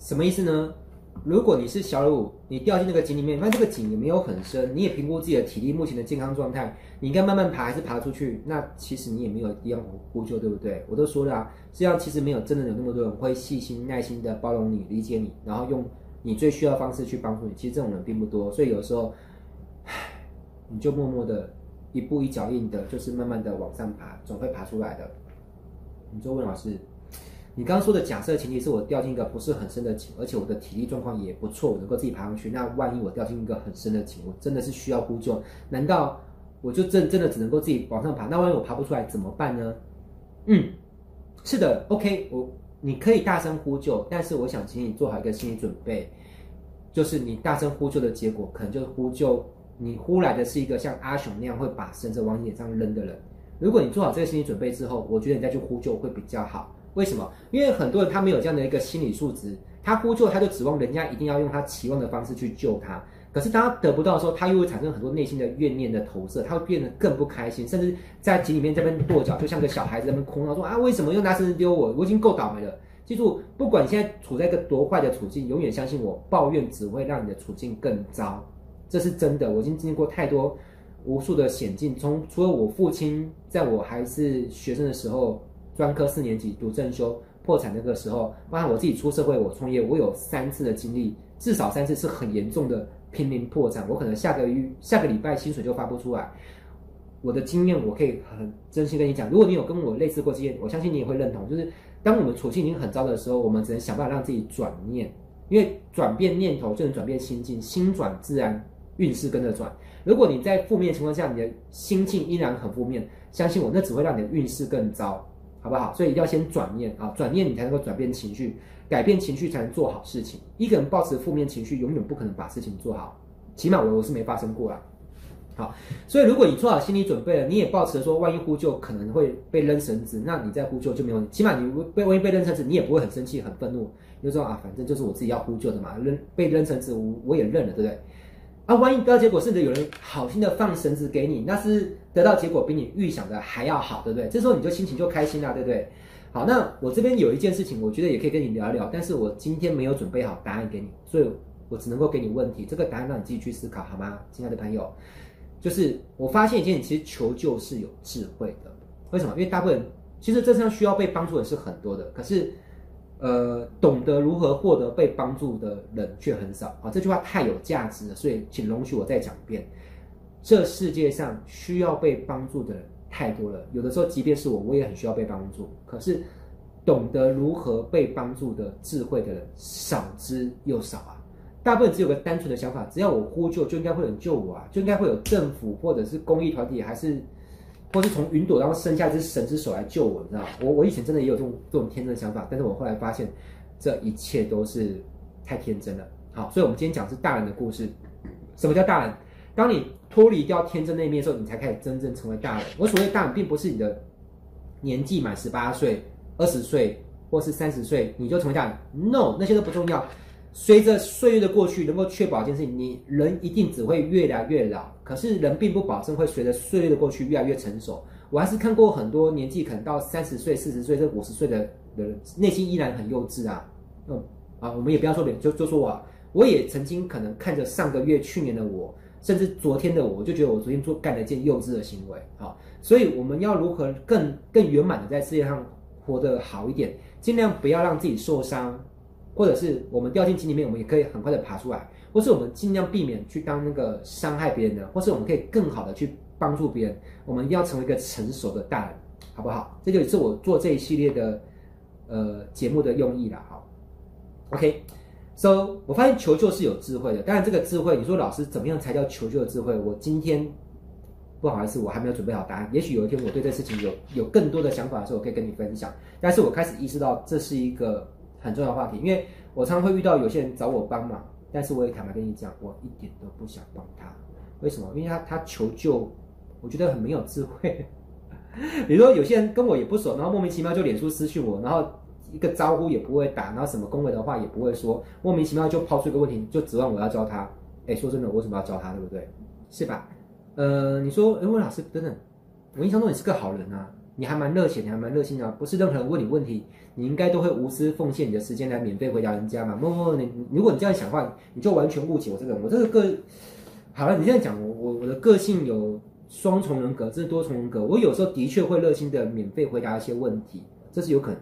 什么意思呢？如果你是小鲁，你掉进那个井里面，那这个井也没有很深，你也评估自己的体力目前的健康状态，你应该慢慢爬还是爬出去？那其实你也没有必要呼救，对不对？我都说了啊，这样其实没有真的有那么多人会细心耐心的包容你、理解你，然后用你最需要的方式去帮助你。其实这种人并不多，所以有时候，唉，你就默默的一步一脚印的，就是慢慢的往上爬，总会爬出来的。你就问老师。你刚刚说的假设前提是我掉进一个不是很深的井，而且我的体力状况也不错，我能够自己爬上去。那万一我掉进一个很深的井，我真的是需要呼救，难道我就真真的只能够自己往上爬？那万一我爬不出来怎么办呢？嗯，是的，OK，我你可以大声呼救，但是我想请你做好一个心理准备，就是你大声呼救的结果，可能就是呼救你呼来的是一个像阿雄那样会把绳子往你脸上扔的人。如果你做好这个心理准备之后，我觉得你再去呼救会比较好。为什么？因为很多人他没有这样的一个心理素质，他呼救他就指望人家一定要用他期望的方式去救他。可是当他得不到的时候，他又会产生很多内心的怨念的投射，他会变得更不开心，甚至在井里面这边跺脚，就像个小孩子在那边哭闹说啊，为什么又拿绳子丢我？我已经够倒霉了。记住，不管你现在处在一个多坏的处境，永远相信我，抱怨只会让你的处境更糟，这是真的。我已经经历过太多无数的险境，从除了我父亲在我还是学生的时候。专科四年级读正修破产那个时候，包括我自己出社会，我创业，我有三次的经历，至少三次是很严重的濒临破产。我可能下个月、下个礼拜薪水就发不出来。我的经验，我可以很真心跟你讲，如果你有跟我类似过经验，我相信你也会认同。就是当我们处境已经很糟的时候，我们只能想办法让自己转念，因为转变念头就能转变心境，心转自然运势跟着转。如果你在负面情况下，你的心境依然很负面，相信我，那只会让你的运势更糟。好不好？所以一定要先转念啊，转念你才能够转变情绪，改变情绪才能做好事情。一个人抱持负面情绪，永远不可能把事情做好。起码我我是没发生过啦。好，所以如果你做好心理准备了，你也抱持说，万一呼救可能会被扔绳子，那你再呼救就没有。起码你被万一被扔绳子，你也不会很生气、很愤怒，你就说啊，反正就是我自己要呼救的嘛，扔被扔绳子我我也认了，对不对？啊，万一得到结果，甚至有人好心的放绳子给你，那是得到结果比你预想的还要好，对不对？这时候你就心情就开心了，对不对？好，那我这边有一件事情，我觉得也可以跟你聊一聊，但是我今天没有准备好答案给你，所以我只能够给你问题，这个答案让你自己去思考，好吗？亲爱的朋友，就是我发现一件，其实求救是有智慧的，为什么？因为大部分其实这上需要被帮助的是很多的，可是。呃，懂得如何获得被帮助的人却很少啊！这句话太有价值了，所以请容许我再讲一遍：这世界上需要被帮助的人太多了。有的时候，即便是我，我也很需要被帮助。可是，懂得如何被帮助的智慧的人少之又少啊！大部分只有个单纯的想法：只要我呼救，就应该会有人救我啊！就应该会有政府或者是公益团体，还是。或是从云朵当中伸下一只神之手来救我，你知道？我我以前真的也有这种这种天真的想法，但是我后来发现，这一切都是太天真了。好，所以我们今天讲是大人的故事。什么叫大人？当你脱离掉天真那一面的时候，你才开始真正成为大人。我所谓大人，并不是你的年纪满十八岁、二十岁或是三十岁你就成为大人。No，那些都不重要。随着岁月的过去，能够确保一件事情，你人一定只会越来越老。可是人并不保证会随着岁月的过去越来越成熟。我还是看过很多年纪可能到三十岁、四十岁、甚至五十岁的人，内心依然很幼稚啊。嗯啊，我们也不要说别人，就就说我，我也曾经可能看着上个月、去年的我，甚至昨天的我，就觉得我昨天做干了一件幼稚的行为。好，所以我们要如何更更圆满的在世界上活得好一点，尽量不要让自己受伤。或者是我们掉进井里面，我们也可以很快的爬出来；或是我们尽量避免去当那个伤害别人的，或是我们可以更好的去帮助别人。我们一定要成为一个成熟的大人，好不好？这就是我做这一系列的呃节目的用意了。好，OK，OK，So，我发现求救是有智慧的。当然，这个智慧，你说老师怎么样才叫求救的智慧？我今天不好意思，我还没有准备好答案。也许有一天我对这事情有有更多的想法的时候，我可以跟你分享。但是我开始意识到这是一个。很重要的话题，因为我常常会遇到有些人找我帮忙，但是我也坦白跟你讲，我一点都不想帮他。为什么？因为他他求救，我觉得很没有智慧。比如说有些人跟我也不熟，然后莫名其妙就脸书私讯我，然后一个招呼也不会打，然后什么恭维的话也不会说，莫名其妙就抛出一个问题，就指望我要教他。哎，说真的，我为什么要教他？对不对？是吧？呃，你说，哎，温老师等等，我印象中你是个好人啊。你还蛮热情，你还蛮热心的，不是任何人问你问题，你应该都会无私奉献你的时间来免费回答人家嘛？不不不，你如果你这样想的话，你就完全误解我这个人。我这个个，好了，你这样讲，我我我的个性有双重人格，这是多重人格。我有时候的确会热心的免费回答一些问题，这是有可能。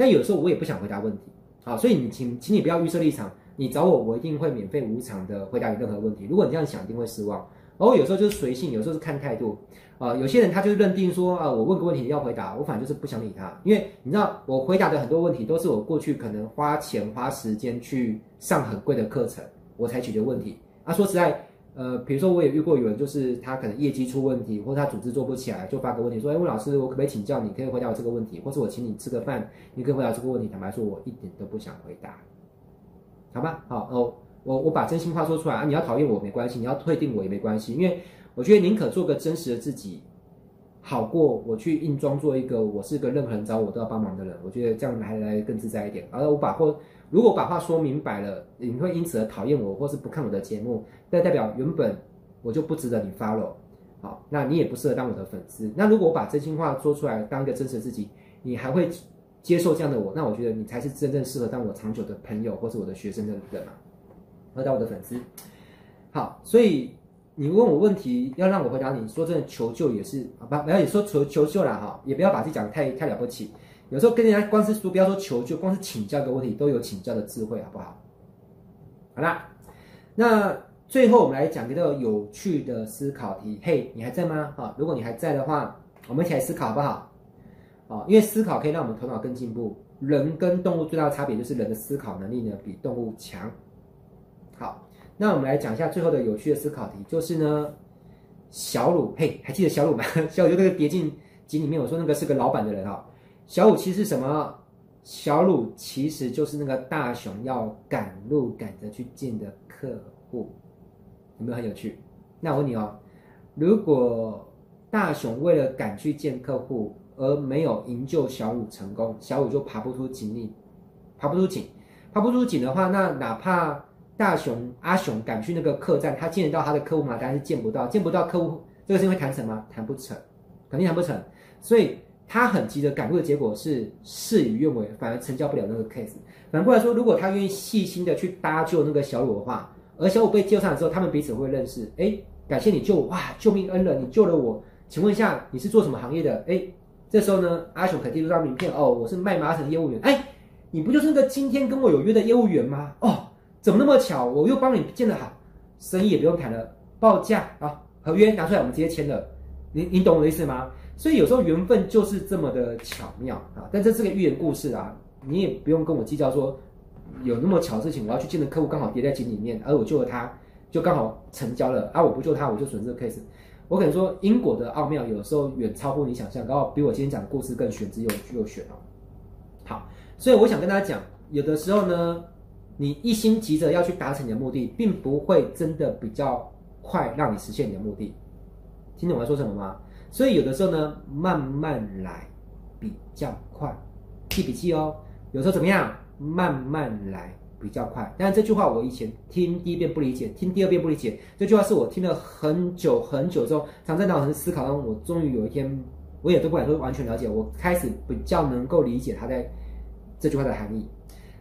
但有时候我也不想回答问题，好，所以你请请你不要预设立场，你找我，我一定会免费无偿的回答你任何问题。如果你这样想，一定会失望。然后有时候就是随性，有时候是看态度。啊、有些人他就认定说，啊、我问个问题要回答，我反正就是不想理他，因为你知道我回答的很多问题都是我过去可能花钱花时间去上很贵的课程，我才解决问题。啊，说实在，呃，比如说我也遇过有人就是他可能业绩出问题，或者他组织做不起来，就发个问题说，哎，魏老师，我可不可以请教你，可以回答我这个问题，或是我请你吃个饭，你可以回答这个问题。坦白说，我一点都不想回答，好吧？好哦，我我把真心话说出来啊，你要讨厌我没关系，你要退订我也没关系，因为。我觉得宁可做个真实的自己，好过我去硬装做一个我是个任何人找我都要帮忙的人。我觉得这样还来更自在一点。而我把或如果把话说明白了，你会因此而讨厌我，或是不看我的节目，那代表原本我就不值得你 follow。好，那你也不适合当我的粉丝。那如果我把真心话说出来，当一个真实的自己，你还会接受这样的我？那我觉得你才是真正适合当我长久的朋友，或是我的学生的人嘛，和当我的粉丝。好，所以。你问我问题，要让我回答你，说真的，求救也是啊，不不要也说求求救了哈，也不要把自己讲得太太了不起。有时候跟人家光是说，不要说求救，光是请教个问题，都有请教的智慧，好不好？好啦，那最后我们来讲一个有趣的思考题。嘿，你还在吗？啊，如果你还在的话，我们一起来思考好不好？啊，因为思考可以让我们头脑更进步。人跟动物最大的差别就是人的思考能力呢比动物强。那我们来讲一下最后的有趣的思考题，就是呢，小鲁，嘿，还记得小鲁吗？小鲁就那个跌进井里面，我说那个是个老板的人哈。小鲁其实什么？小鲁其实就是那个大熊要赶路赶着去见的客户，有没有很有趣？那我问你哦，如果大熊为了赶去见客户而没有营救小鲁成功，小鲁就爬不出井里，爬不出井，爬不出井的话，那哪怕大熊阿熊赶去那个客栈，他见得到他的客户吗？当然是见不到，见不到客户，这个事情会谈成吗？谈不成，肯定谈不成。所以他很急着赶路的结果是事与愿违，反而成交不了那个 case。反过来说，如果他愿意细心的去搭救那个小鲁的话，而小鲁被救上来之后，他们彼此会认识。哎，感谢你救我，哇，救命恩人，你救了我。请问一下，你是做什么行业的？哎，这时候呢，阿雄肯定递出张名片，哦，我是卖麻绳业务员。哎，你不就是那个今天跟我有约的业务员吗？哦。怎么那么巧？我又帮你建得好，生意也不用谈了，报价啊，合约拿出来，我们直接签了。你你懂我的意思吗？所以有时候缘分就是这么的巧妙啊！但这是个寓言故事啊，你也不用跟我计较说有那么巧的事情，我要去见的客户刚好跌在井里面，而我救了他，就刚好成交了。啊，我不救他，我就损失 case。我可能说因果的奥妙，有时候远超乎你想象，刚好比我今天讲的故事更玄之又又玄哦。好，所以我想跟大家讲，有的时候呢。你一心急着要去达成你的目的，并不会真的比较快让你实现你的目的。听懂我在说什么吗？所以有的时候呢，慢慢来比较快，记笔记哦。有时候怎么样？慢慢来比较快。但是这句话我以前听第一遍不理解，听第二遍不理解。这句话是我听了很久很久之后，常在脑子思考中，我终于有一天，我也都不敢说完全了解，我开始比较能够理解他在这句话的含义。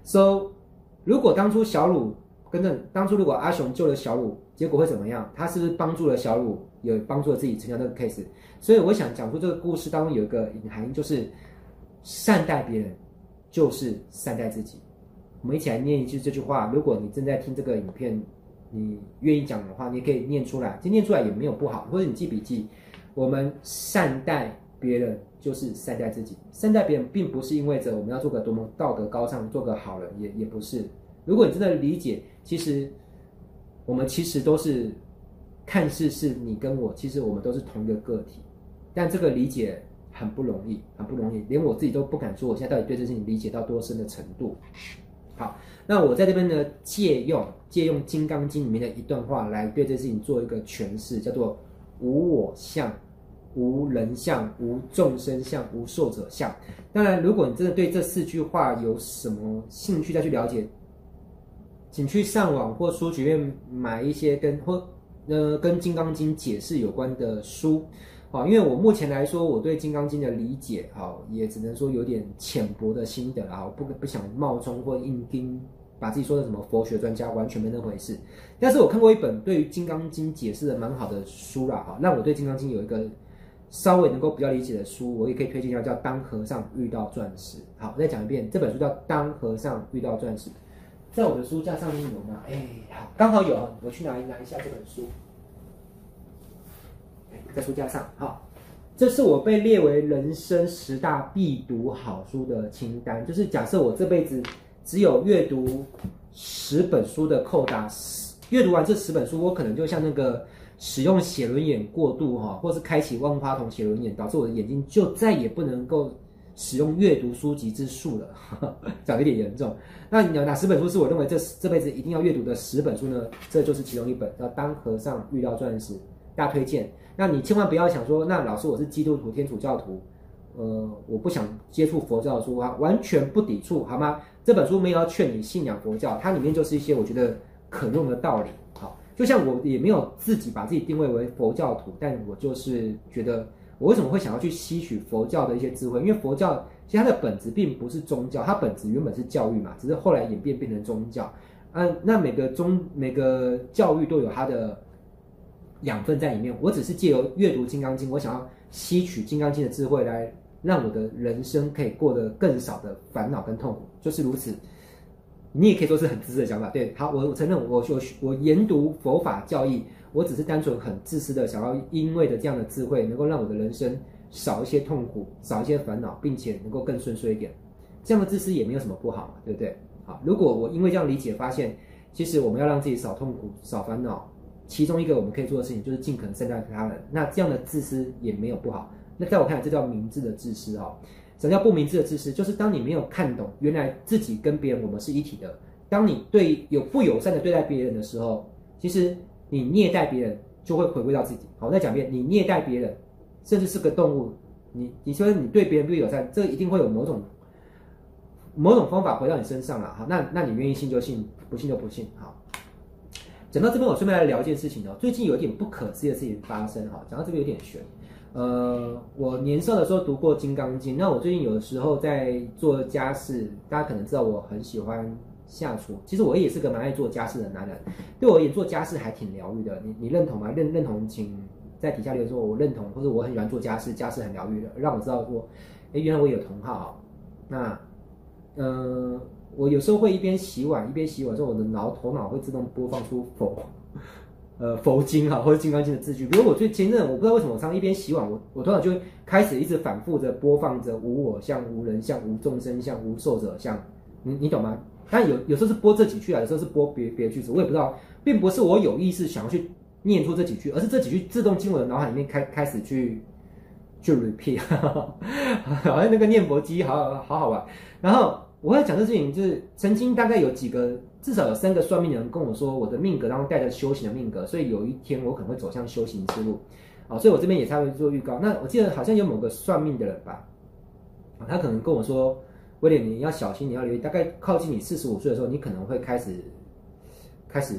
So。如果当初小鲁跟着当初如果阿雄救了小鲁，结果会怎么样？他是不是帮助了小鲁，也帮助了自己成交这个 case？所以我想讲出这个故事当中有一个隐含，就是善待别人就是善待自己。我们一起来念一句这句话。如果你正在听这个影片，你愿意讲的话，你也可以念出来。其实念出来也没有不好，或者你记笔记。我们善待别人。就是善待自己，善待别人，并不是意味着我们要做个多么道德高尚、做个好人，也也不是。如果你真的理解，其实我们其实都是看似是你跟我，其实我们都是同一个个体。但这个理解很不容易，很不容易，连我自己都不敢说，我现在到底对这事情理解到多深的程度。好，那我在这边呢，借用借用《金刚经》里面的一段话来对这事情做一个诠释，叫做“无我相”。无人相，无众生相，无寿者相。当然，如果你真的对这四句话有什么兴趣再去了解，请去上网或书局里面买一些跟或呃跟《金刚经》解释有关的书。啊，因为我目前来说，我对《金刚经》的理解，好，也只能说有点浅薄的心得啊，不不想冒充或硬盯，把自己说的什么佛学专家，完全没那回事。但是我看过一本对于《金刚经》解释的蛮好的书啦，哈，让我对《金刚经》有一个稍微能够比较理解的书，我也可以推荐一下，叫《当和尚遇到钻石》。好，我再讲一遍，这本书叫《当和尚遇到钻石》，在我的书架上面有吗？哎，好，刚好有，我去拿拿一下这本书。在书架上，好，这是我被列为人生十大必读好书的清单。就是假设我这辈子只有阅读十本书的扣打，阅读完这十本书，我可能就像那个使用写轮眼过度哈，或是开启万花筒写轮眼，导致我的眼睛就再也不能够使用阅读书籍之术了，讲有点严重。那你有哪十本书是我认为这这辈子一定要阅读的十本书呢？这就是其中一本，叫《当和尚遇到钻石》，大推荐。那你千万不要想说，那老师我是基督徒、天主教徒，呃，我不想接触佛教的书啊，完全不抵触，好吗？这本书没有要劝你信仰佛教，它里面就是一些我觉得可用的道理。好，就像我也没有自己把自己定位为佛教徒，但我就是觉得，我为什么会想要去吸取佛教的一些智慧？因为佛教其实它的本质并不是宗教，它本质原本是教育嘛，只是后来演变变成宗教。嗯，那每个宗每个教育都有它的。养分在里面，我只是借由阅读《金刚经》，我想要吸取《金刚经》的智慧，来让我的人生可以过得更少的烦恼跟痛苦，就是如此。你也可以说是很自私的想法，对，好，我承认我，我我研读佛法教义，我只是单纯很自私的想要，因为的这样的智慧，能够让我的人生少一些痛苦，少一些烦恼，并且能够更顺遂一点。这样的自私也没有什么不好嘛，对不对？好，如果我因为这样理解，发现其实我们要让自己少痛苦、少烦恼。其中一个我们可以做的事情就是尽可能善待他人，那这样的自私也没有不好。那在我看来，这叫明智的自私哦。什么叫不明智的自私？就是当你没有看懂原来自己跟别人我们是一体的，当你对有不友善的对待别人的时候，其实你虐待别人就会回归到自己。好，我再讲一遍，你虐待别人，甚至是个动物，你你说你对别人不友善，这一定会有某种某种方法回到你身上了。好，那那你愿意信就信，不信就不信。好。讲到这边，我顺便来聊一件事情哦。最近有一点不可思议的事情发生哈。讲到这边有点悬。呃，我年少的时候读过《金刚经》，那我最近有的时候在做家事，大家可能知道我很喜欢下厨。其实我也是个蛮爱做家事的男人。对我而言，做家事还挺疗愈的。你你认同吗？认认同，请在底下留言说，我认同，或者我很喜欢做家事，家事很疗愈的，让我知道说，哎，原来我有同好。那，呃。我有时候会一边洗碗一边洗碗，之后我的脑头脑会自动播放出佛，呃佛经哈或者金刚经的字句。比如我最前阵，我不知道为什么我常常一边洗碗，我我头脑就会开始一直反复着播放着无我相、无人相、无众生相、无寿者相，你你懂吗？但有有时候是播这几句啊，有时候是播别别的句子，我也不知道，并不是我有意识想要去念出这几句，而是这几句自动进我的脑海里面开开始去去 repeat，好像那个念佛机，好好好玩，然后。我要讲这事情，就是曾经大概有几个，至少有三个算命的人跟我说，我的命格当中带着修行的命格，所以有一天我可能会走向修行之路，啊，所以我这边也才会做预告。那我记得好像有某个算命的人吧，他可能跟我说，威廉你要小心，你要留意，大概靠近你四十五岁的时候，你可能会开始，开始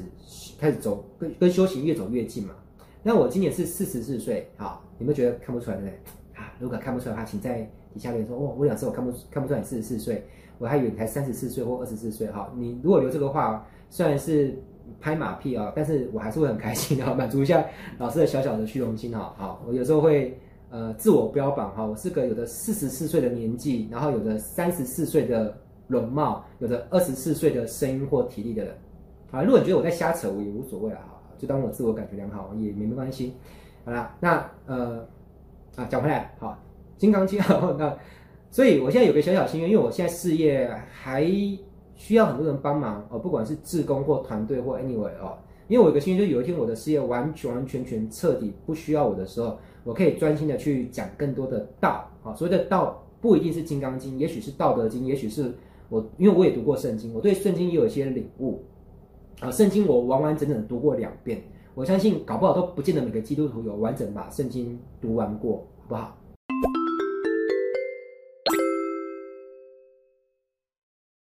开始走跟跟修行越走越近嘛。那我今年是四十四岁，好，你们觉得看不出来对不对？啊，如果看不出来的话，请在底下留言说，哦，威廉老师我看不看不出来你四十四岁。我还以为你才三十四岁或二十四岁哈，你如果留这个话，虽然是拍马屁啊，但是我还是会很开心的，满足一下老师的小小的虚荣心哈。好，我有时候会呃自我标榜哈，我是个有着四十四岁的年纪，然后有着三十四岁的容貌，有着二十四岁的声音或体力的人。啊，如果你觉得我在瞎扯，我也无所谓了哈，就当我自我感觉良好，也没没关系。好啦，那呃啊讲回来，好，金刚经 好那。所以，我现在有个小小心愿，因为我现在事业还需要很多人帮忙哦，不管是志工或团队或 anyway 哦。因为我有个心愿，就是有一天我的事业完全完全全彻底不需要我的时候，我可以专心的去讲更多的道啊。所谓的道不一定是《金刚经》，也许是《道德经》，也许是我，因为我也读过圣经，我对圣经也有一些领悟啊。圣经我完完整整读过两遍，我相信搞不好都不见得每个基督徒有完整把圣经读完过，好不好？